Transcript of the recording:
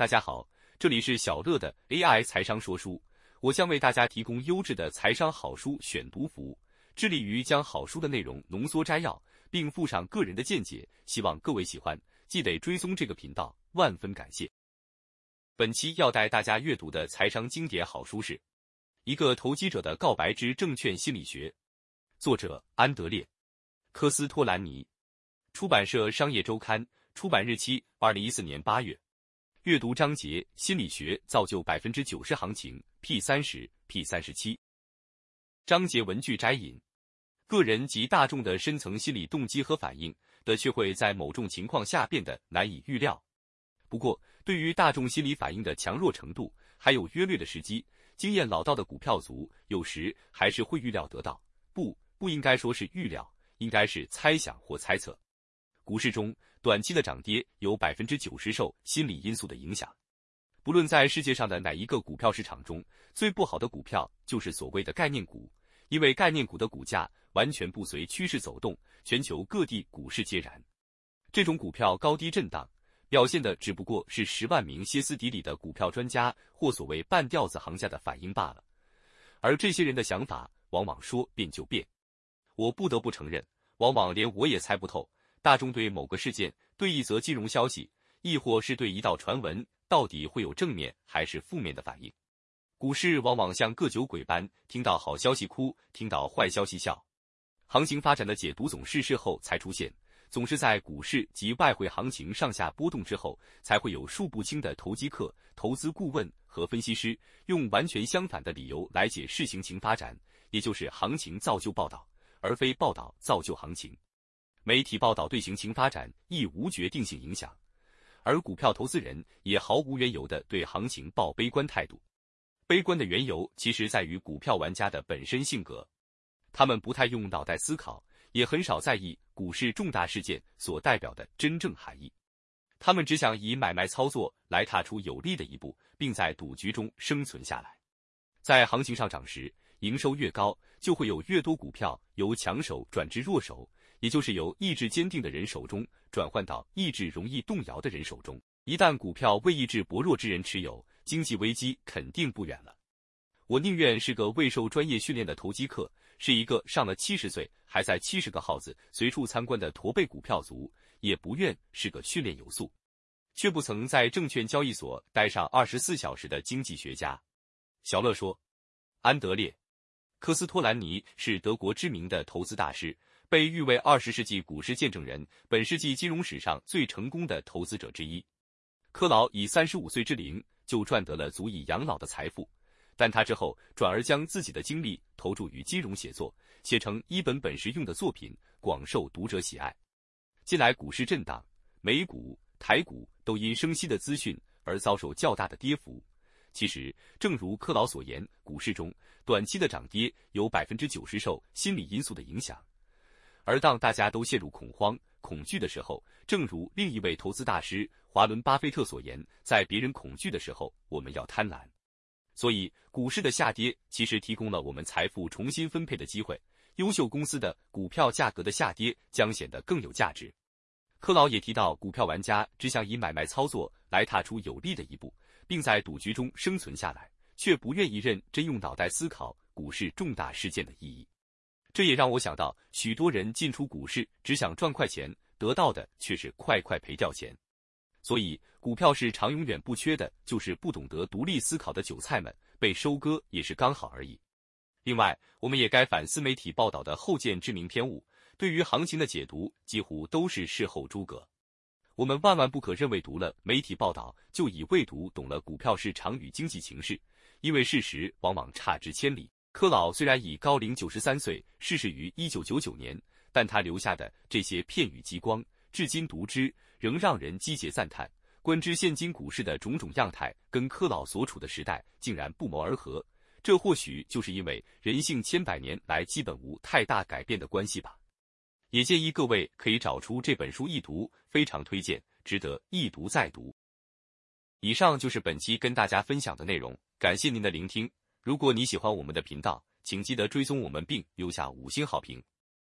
大家好，这里是小乐的 AI 财商说书，我将为大家提供优质的财商好书选读服务，致力于将好书的内容浓缩摘要，并附上个人的见解，希望各位喜欢，记得追踪这个频道，万分感谢。本期要带大家阅读的财商经典好书是《一个投机者的告白之证券心理学》，作者安德烈·科斯托兰尼，出版社商业周刊，出版日期二零一四年八月。阅读章节：心理学造就百分之九十行情。P 三十 P 三十七。章节文句摘引：个人及大众的深层心理动机和反应的确会在某种情况下变得难以预料。不过，对于大众心理反应的强弱程度，还有约略的时机，经验老道的股票族有时还是会预料得到。不，不应该说是预料，应该是猜想或猜测。股市中。短期的涨跌有百分之九十受心理因素的影响。不论在世界上的哪一个股票市场中，最不好的股票就是所谓的概念股，因为概念股的股价完全不随趋势走动，全球各地股市皆然。这种股票高低震荡，表现的只不过是十万名歇斯底里的股票专家或所谓半吊子行家的反应罢了。而这些人的想法往往说变就变。我不得不承认，往往连我也猜不透。大众对某个事件、对一则金融消息，亦或是对一道传闻，到底会有正面还是负面的反应？股市往往像个酒鬼般，听到好消息哭，听到坏消息笑。行情发展的解读总是事后才出现，总是在股市及外汇行情上下波动之后，才会有数不清的投机客、投资顾问和分析师用完全相反的理由来解释行情发展，也就是行情造就报道，而非报道造就行情。媒体报道对行情发展亦无决定性影响，而股票投资人也毫无缘由的对行情抱悲观态度。悲观的缘由其实在于股票玩家的本身性格，他们不太用脑袋思考，也很少在意股市重大事件所代表的真正含义。他们只想以买卖操作来踏出有利的一步，并在赌局中生存下来。在行情上涨时，营收越高，就会有越多股票由强手转至弱手。也就是由意志坚定的人手中转换到意志容易动摇的人手中。一旦股票为意志薄弱之人持有，经济危机肯定不远了。我宁愿是个未受专业训练的投机客，是一个上了七十岁还在七十个号子随处参观的驼背股票族，也不愿是个训练有素，却不曾在证券交易所待上二十四小时的经济学家。小乐说：“安德烈·科斯托兰尼是德国知名的投资大师。”被誉为二十世纪股市见证人，本世纪金融史上最成功的投资者之一。克劳以三十五岁之龄就赚得了足以养老的财富，但他之后转而将自己的精力投注于金融写作，写成一本本实用的作品，广受读者喜爱。近来股市震荡，美股、台股都因生息的资讯而遭受较大的跌幅。其实，正如克劳所言，股市中短期的涨跌有百分之九十受心理因素的影响。而当大家都陷入恐慌、恐惧的时候，正如另一位投资大师华伦·巴菲特所言，在别人恐惧的时候，我们要贪婪。所以，股市的下跌其实提供了我们财富重新分配的机会。优秀公司的股票价格的下跌将显得更有价值。克劳也提到，股票玩家只想以买卖操作来踏出有利的一步，并在赌局中生存下来，却不愿意认真用脑袋思考股市重大事件的意义。这也让我想到，许多人进出股市只想赚快钱，得到的却是快快赔掉钱。所以，股票市场永远不缺的就是不懂得独立思考的韭菜们，被收割也是刚好而已。另外，我们也该反思媒体报道的后见之明偏误，对于行情的解读几乎都是事后诸葛。我们万万不可认为读了媒体报道就已未读懂了股票市场与经济情势，因为事实往往差之千里。柯老虽然已高龄九十三岁，逝世于一九九九年，但他留下的这些片语激光，至今读之仍让人击节赞叹。观之现今股市的种种样态，跟柯老所处的时代竟然不谋而合，这或许就是因为人性千百年来基本无太大改变的关系吧。也建议各位可以找出这本书一读，非常推荐，值得一读再读。以上就是本期跟大家分享的内容，感谢您的聆听。如果你喜欢我们的频道，请记得追踪我们并留下五星好评。